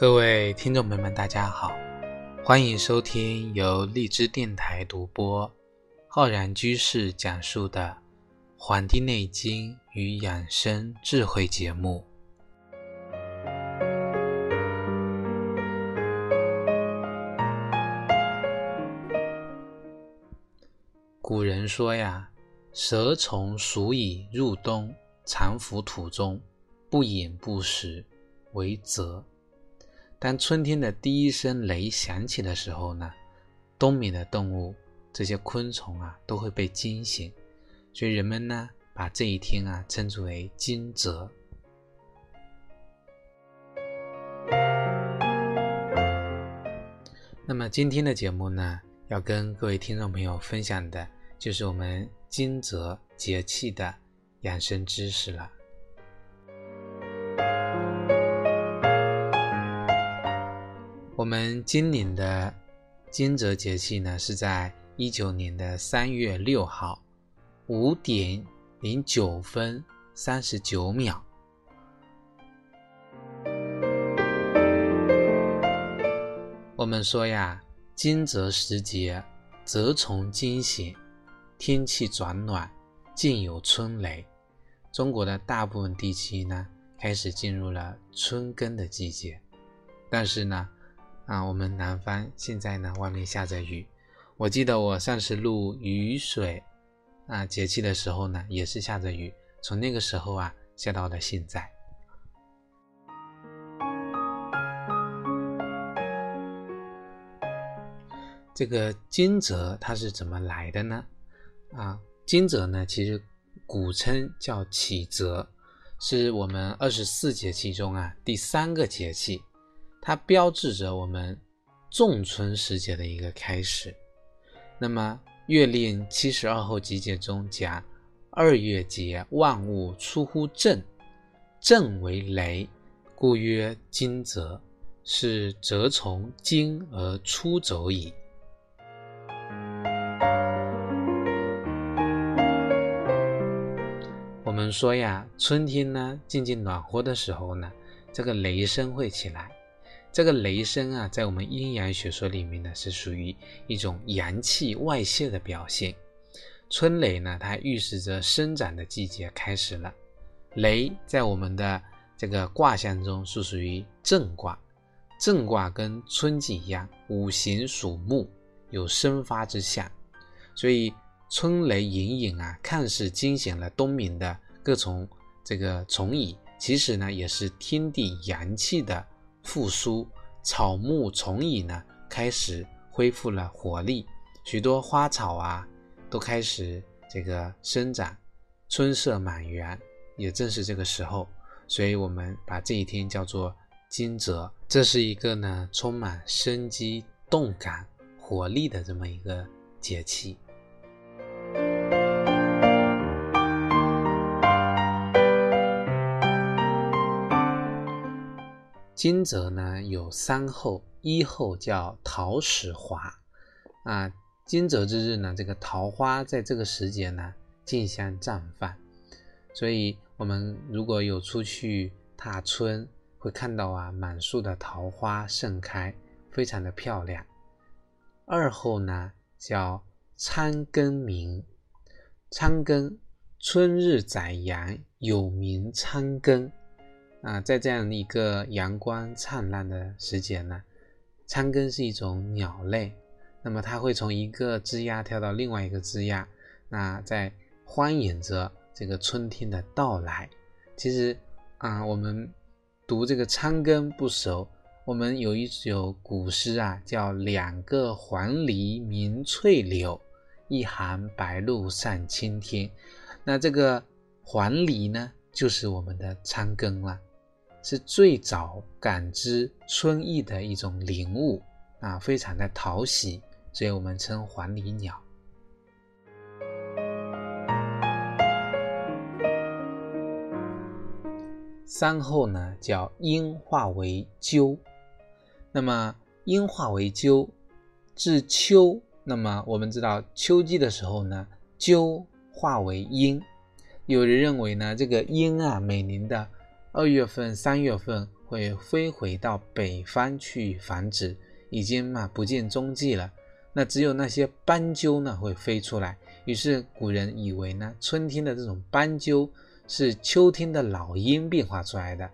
各位听众朋友们，大家好，欢迎收听由荔枝电台独播、浩然居士讲述的《黄帝内经与养生智慧》节目。古人说呀：“蛇虫鼠蚁入冬，藏伏土中，不饮不食，为泽。”当春天的第一声雷响起的时候呢，冬眠的动物这些昆虫啊都会被惊醒，所以人们呢把这一天啊称之为惊蛰。那么今天的节目呢，要跟各位听众朋友分享的就是我们惊蛰节气的养生知识了。我们今年的惊蛰节气呢，是在一九年的三月六号五点零九分三十九秒。我们说呀，惊蛰时节，蛰虫惊醒，天气转暖，竟有春雷。中国的大部分地区呢，开始进入了春耕的季节，但是呢。啊，我们南方现在呢，外面下着雨。我记得我上次录雨水啊节气的时候呢，也是下着雨。从那个时候啊，下到了现在。这个惊蛰它是怎么来的呢？啊，惊蛰呢，其实古称叫启蛰，是我们二十四节气中啊第三个节气。它标志着我们仲春时节的一个开始。那么《月令七十二候集解》中讲：“二月节，万物出乎正，正为雷，故曰惊蛰，是蛰虫惊而出走矣。”我们说呀，春天呢渐渐暖和的时候呢，这个雷声会起来。这个雷声啊，在我们阴阳学说里面呢，是属于一种阳气外泄的表现。春雷呢，它预示着生长的季节开始了。雷在我们的这个卦象中是属于正卦，正卦跟春季一样，五行属木，有生发之象。所以春雷隐隐啊，看似惊醒了冬眠的各种这个虫蚁，其实呢，也是天地阳气的。复苏，草木虫蚁呢开始恢复了活力，许多花草啊都开始这个生长，春色满园。也正是这个时候，所以我们把这一天叫做惊蛰，这是一个呢充满生机、动感、活力的这么一个节气。惊蛰呢有三候，一候叫桃始华，啊，惊蛰之日呢，这个桃花在这个时节呢竞相绽放，所以我们如果有出去踏春，会看到啊满树的桃花盛开，非常的漂亮。二候呢叫参庚鸣，参庚，春日宰阳，有名参庚。啊，在这样一个阳光灿烂的时节呢，仓庚是一种鸟类，那么它会从一个枝桠跳到另外一个枝桠，那在欢迎着这个春天的到来。其实啊，我们读这个仓庚不熟，我们有一首古诗啊，叫“两个黄鹂鸣翠柳，一行白鹭上青天”。那这个黄鹂呢，就是我们的仓庚了。是最早感知春意的一种灵物啊，非常的讨喜，所以我们称黄鹂鸟。三后呢叫阴化为鸠，那么阴化为鸠，至秋，那么我们知道秋季的时候呢，鸠化为阴。有人认为呢，这个阴啊，每年的。二月份、三月份会飞回到北方去繁殖，已经嘛不见踪迹了。那只有那些斑鸠呢会飞出来。于是古人以为呢，春天的这种斑鸠是秋天的老鹰变化出来的。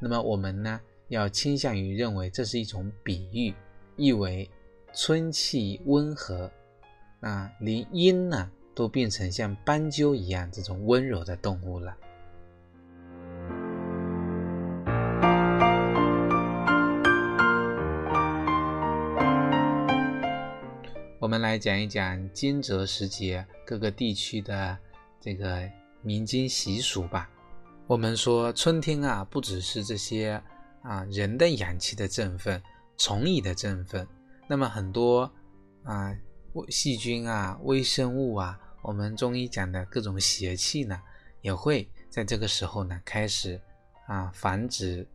那么我们呢，要倾向于认为这是一种比喻，意为春气温和。那连鹰呢，都变成像斑鸠一样这种温柔的动物了。我们来讲一讲惊蛰时节各个地区的这个民间习俗吧。我们说春天啊，不只是这些啊人的阳气的振奋、虫蚁的振奋，那么很多啊细菌啊、微生物啊，我们中医讲的各种邪气呢，也会在这个时候呢开始啊繁殖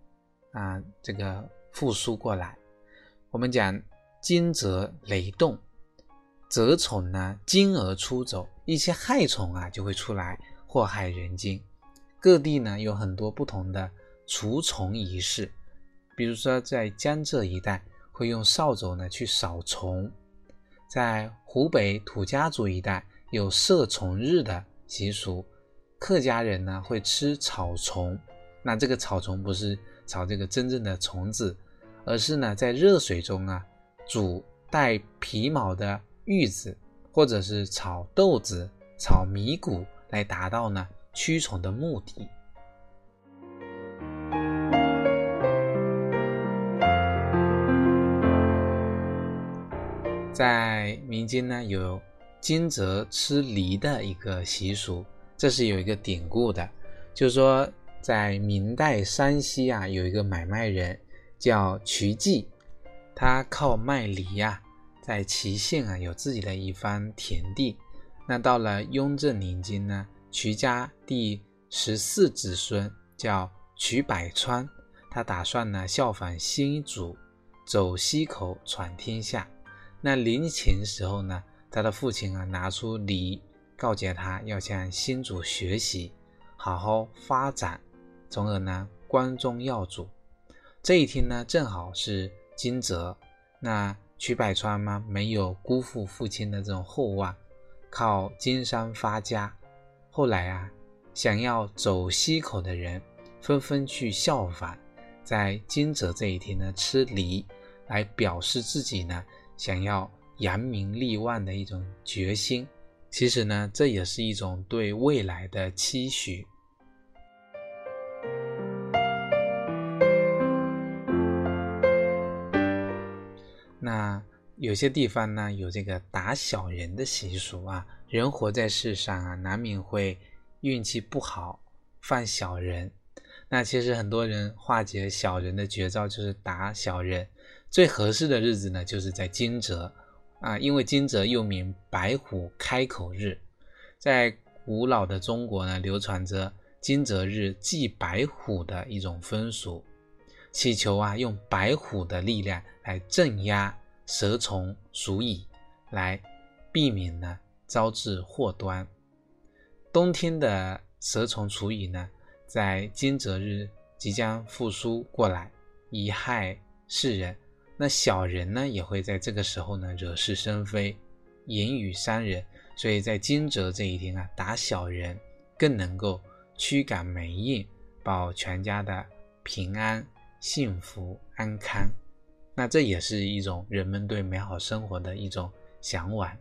啊这个复苏过来。我们讲惊蛰雷动。蛰虫呢，惊而出走，一些害虫啊就会出来祸害人间。各地呢有很多不同的除虫仪式，比如说在江浙一带会用扫帚呢去扫虫，在湖北土家族一带有射虫日的习俗，客家人呢会吃草虫。那这个草虫不是炒这个真正的虫子，而是呢在热水中啊煮带皮毛的。玉子，或者是炒豆子、炒米谷，来达到呢驱虫的目的。在民间呢，有惊蛰吃梨的一个习俗，这是有一个典故的，就是说在明代山西啊，有一个买卖人叫瞿记，他靠卖梨呀。在祁县啊，有自己的一番田地。那到了雍正年间呢，瞿家第十四子孙叫瞿百川，他打算呢效仿先祖，走西口闯天下。那临前时候呢，他的父亲啊拿出礼告诫他要向先祖学习，好好发展，从而呢光宗耀祖。这一天呢，正好是惊蛰，那。瞿百川吗？没有辜负父亲的这种厚望，靠经商发家。后来啊，想要走西口的人纷纷去效仿，在惊蛰这一天呢吃梨，来表示自己呢想要扬名立万的一种决心。其实呢，这也是一种对未来的期许。有些地方呢，有这个打小人的习俗啊。人活在世上啊，难免会运气不好，犯小人。那其实很多人化解小人的绝招就是打小人。最合适的日子呢，就是在惊蛰啊，因为惊蛰又名白虎开口日，在古老的中国呢，流传着惊蛰日祭白虎的一种风俗。祈求啊，用白虎的力量来镇压蛇虫鼠蚁，来避免呢招致祸端。冬天的蛇虫鼠蚁呢，在惊蛰日即将复苏过来，以害世人。那小人呢，也会在这个时候呢惹是生非，言语伤人。所以在惊蛰这一天啊，打小人更能够驱赶霉运，保全家的平安。幸福安康，那这也是一种人们对美好生活的一种向往。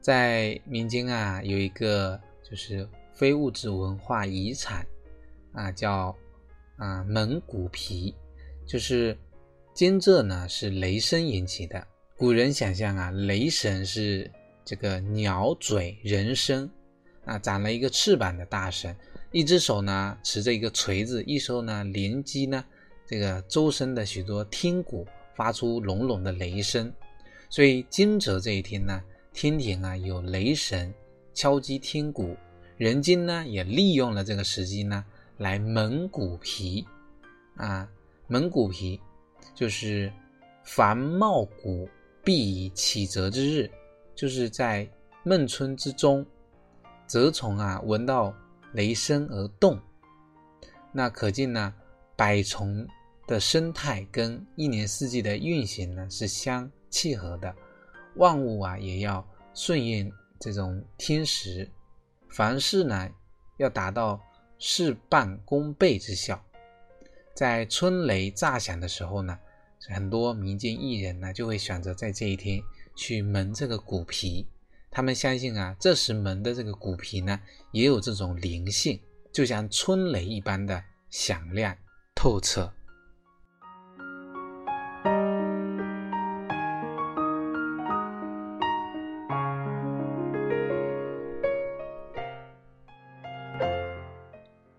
在民间啊，有一个就是非物质文化遗产啊，叫啊蒙古皮，就是惊蛰呢是雷声引起的。古人想象啊，雷神是。这个鸟嘴人身啊，长了一个翅膀的大神，一只手呢持着一个锤子，一手呢连击呢这个周身的许多天鼓，发出隆隆的雷声。所以惊蛰这一天呢，天庭啊有雷神敲击天鼓，人间呢也利用了这个时机呢来蒙古皮啊，蒙古皮就是凡茂谷必以启蛰之日。就是在孟春之中，蛰虫啊闻到雷声而动，那可见呢，百虫的生态跟一年四季的运行呢是相契合的，万物啊也要顺应这种天时，凡事呢要达到事半功倍之效。在春雷炸响的时候呢，很多民间艺人呢就会选择在这一天去蒙这个骨皮。他们相信啊，这时门的这个骨皮呢，也有这种灵性，就像春雷一般的响亮透彻。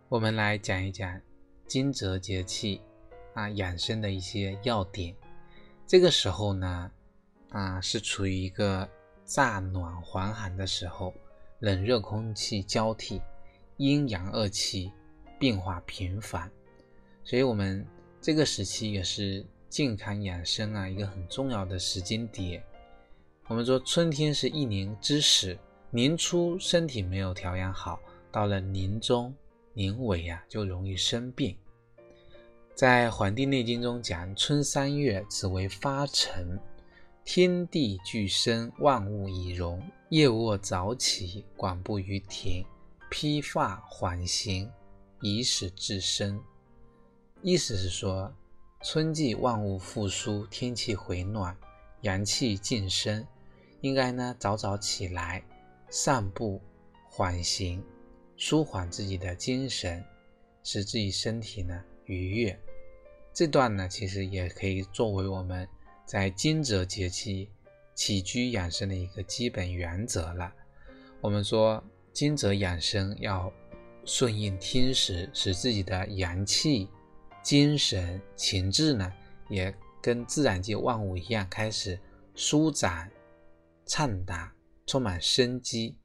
我们来讲一讲。惊蛰节气啊，养生的一些要点。这个时候呢，啊，是处于一个乍暖还寒的时候，冷热空气交替，阴阳二气变化频繁，所以我们这个时期也是健康养生啊一个很重要的时间点。我们说春天是一年之始，年初身体没有调养好，到了年中。年尾呀，就容易生病。在《黄帝内经》中讲，春三月，此为发陈，天地俱生，万物以荣。夜卧早起，广步于庭，披发缓行，以使至生。意思是说，春季万物复苏，天气回暖，阳气晋升，应该呢早早起来，散步缓行。舒缓自己的精神，使自己身体呢愉悦。这段呢，其实也可以作为我们在惊蛰节气起居养生的一个基本原则了。我们说惊蛰养生要顺应天时，使自己的阳气、精神、情志呢，也跟自然界万物一样，开始舒展、畅达，充满生机。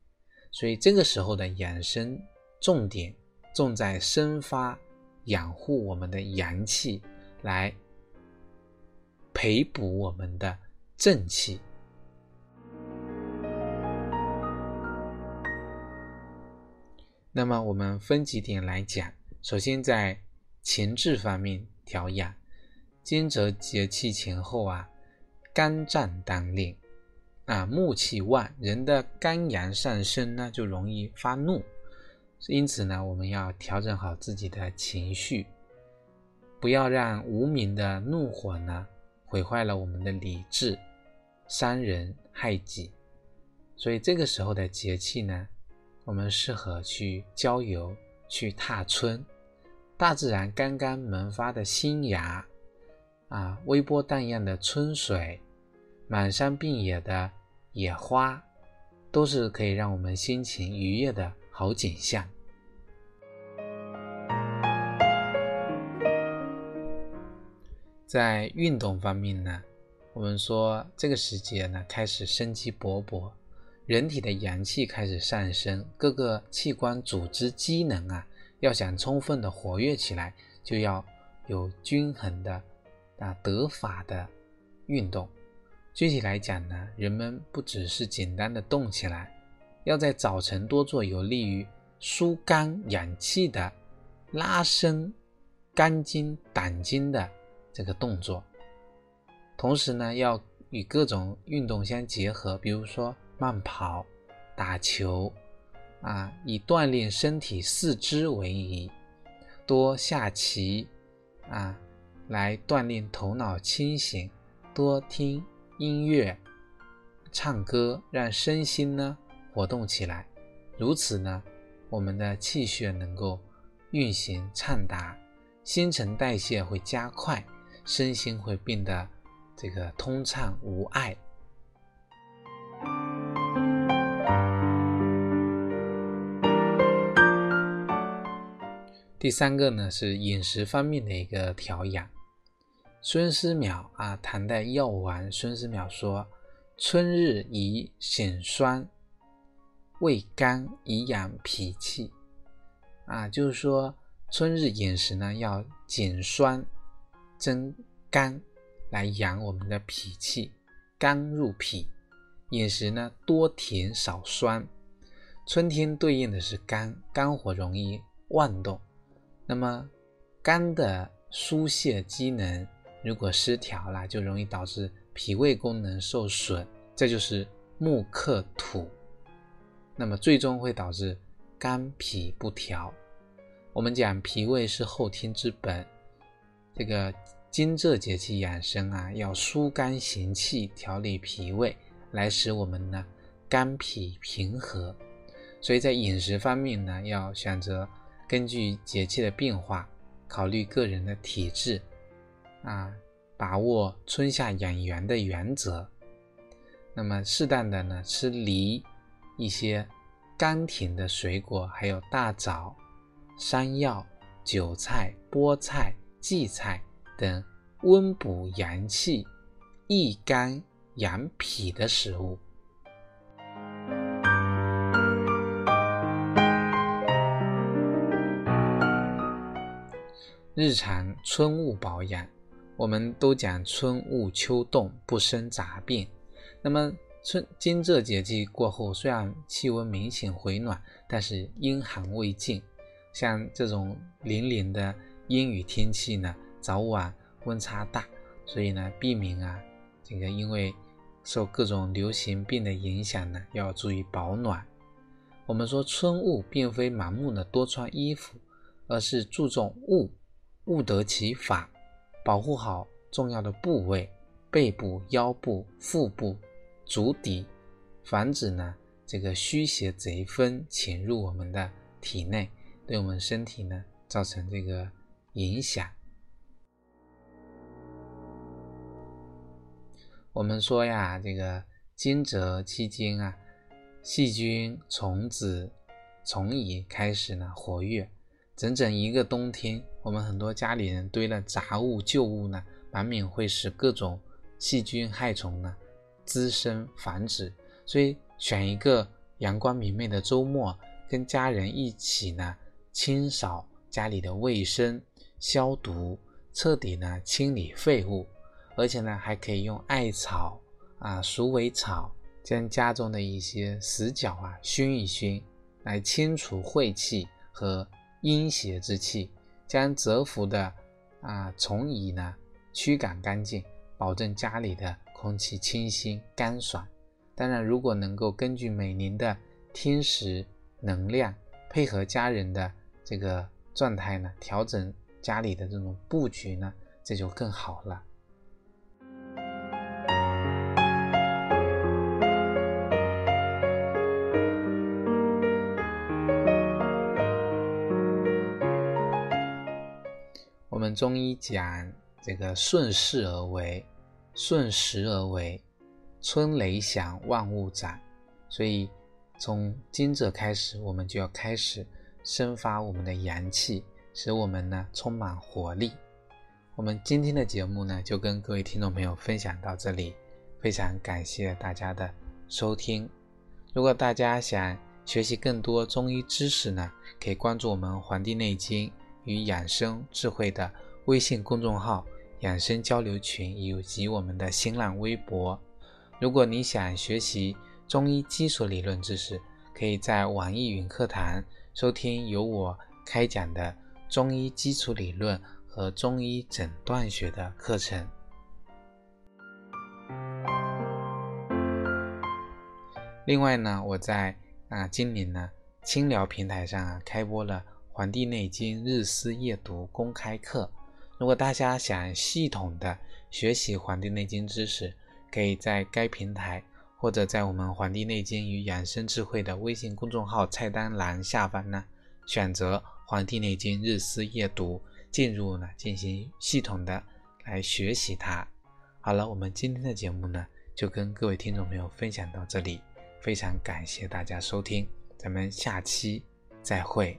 所以这个时候的养生重点重在生发养护我们的阳气，来培补我们的正气。那么我们分几点来讲，首先在情志方面调养，惊蛰节气前后啊，肝脏当令。啊，木气旺，人的肝阳上升呢，就容易发怒。因此呢，我们要调整好自己的情绪，不要让无名的怒火呢毁坏了我们的理智，伤人害己。所以这个时候的节气呢，我们适合去郊游，去踏春。大自然刚刚萌发的新芽，啊，微波荡漾的春水。满山遍野的野花，都是可以让我们心情愉悦的好景象。在运动方面呢，我们说这个时节呢开始生机勃勃，人体的阳气开始上升，各个器官组织机能啊，要想充分的活跃起来，就要有均衡的啊得法的运动。具体来讲呢，人们不只是简单的动起来，要在早晨多做有利于疏肝养气的拉伸肝经、胆经的这个动作。同时呢，要与各种运动相结合，比如说慢跑、打球，啊，以锻炼身体四肢为宜，多下棋，啊，来锻炼头脑清醒，多听。音乐、唱歌，让身心呢活动起来，如此呢，我们的气血能够运行畅达，新陈代谢会加快，身心会变得这个通畅无碍。第三个呢是饮食方面的一个调养。孙思邈啊，唐代药王孙思邈说：“春日宜省酸，味甘以养脾气。”啊，就是说春日饮食呢要减酸增肝，来养我们的脾气，肝入脾，饮食呢多甜少酸。春天对应的是肝，肝火容易妄动，那么肝的疏泄机能如果失调了，就容易导致脾胃功能受损，这就是木克土，那么最终会导致肝脾不调。我们讲脾胃是后天之本，这个惊蛰节气养生啊，要疏肝行气，调理脾胃，来使我们呢肝脾平和。所以在饮食方面呢，要选择根据节气的变化，考虑个人的体质，啊，把握春夏养元的原则。那么适当的呢，吃梨，一些甘甜的水果，还有大枣、山药、韭菜、菠菜、荠菜等温补阳气、益肝养脾的食物。日常春雾保养，我们都讲春雾秋冻不生杂病。那么春惊蛰节气过后，虽然气温明显回暖，但是阴寒未尽。像这种凛凛的阴雨天气呢，早晚温差大，所以呢，避免啊这个因为受各种流行病的影响呢，要注意保暖。我们说春雾并非盲目的多穿衣服，而是注重捂，捂得其法，保护好重要的部位，背部、腰部、腹部、足底，防止呢这个虚邪贼风潜入我们的体内，对我们身体呢造成这个影响。我们说呀，这个惊蛰期间啊，细菌、虫子、虫蚁开始呢活跃。整整一个冬天，我们很多家里人堆了杂物旧物呢，难免会使各种细菌害虫呢滋生繁殖。所以选一个阳光明媚的周末，跟家人一起呢清扫家里的卫生、消毒，彻底呢清理废物，而且呢还可以用艾草啊、鼠尾草将家中的一些死角啊熏一熏，来清除晦气和。阴邪之气，将蛰伏的啊虫蚁呢驱赶干净，保证家里的空气清新干爽。当然，如果能够根据每年的天时能量，配合家人的这个状态呢，调整家里的这种布局呢，这就更好了。我们中医讲这个顺势而为，顺时而为，春雷响，万物长。所以从今者开始，我们就要开始生发我们的阳气，使我们呢充满活力。我们今天的节目呢，就跟各位听众朋友分享到这里，非常感谢大家的收听。如果大家想学习更多中医知识呢，可以关注我们《黄帝内经与养生智慧》的。微信公众号、养生交流群以及我们的新浪微博。如果你想学习中医基础理论知识，可以在网易云课堂收听由我开讲的中医基础理论和中医诊断学的课程。另外呢，我在啊今年呢清聊平台上啊开播了《黄帝内经日思夜读》公开课。如果大家想系统的学习《黄帝内经》知识，可以在该平台或者在我们《黄帝内经与养生智慧》的微信公众号菜单栏下方呢，选择《黄帝内经日思夜读》，进入呢进行系统的来学习它。好了，我们今天的节目呢就跟各位听众朋友分享到这里，非常感谢大家收听，咱们下期再会。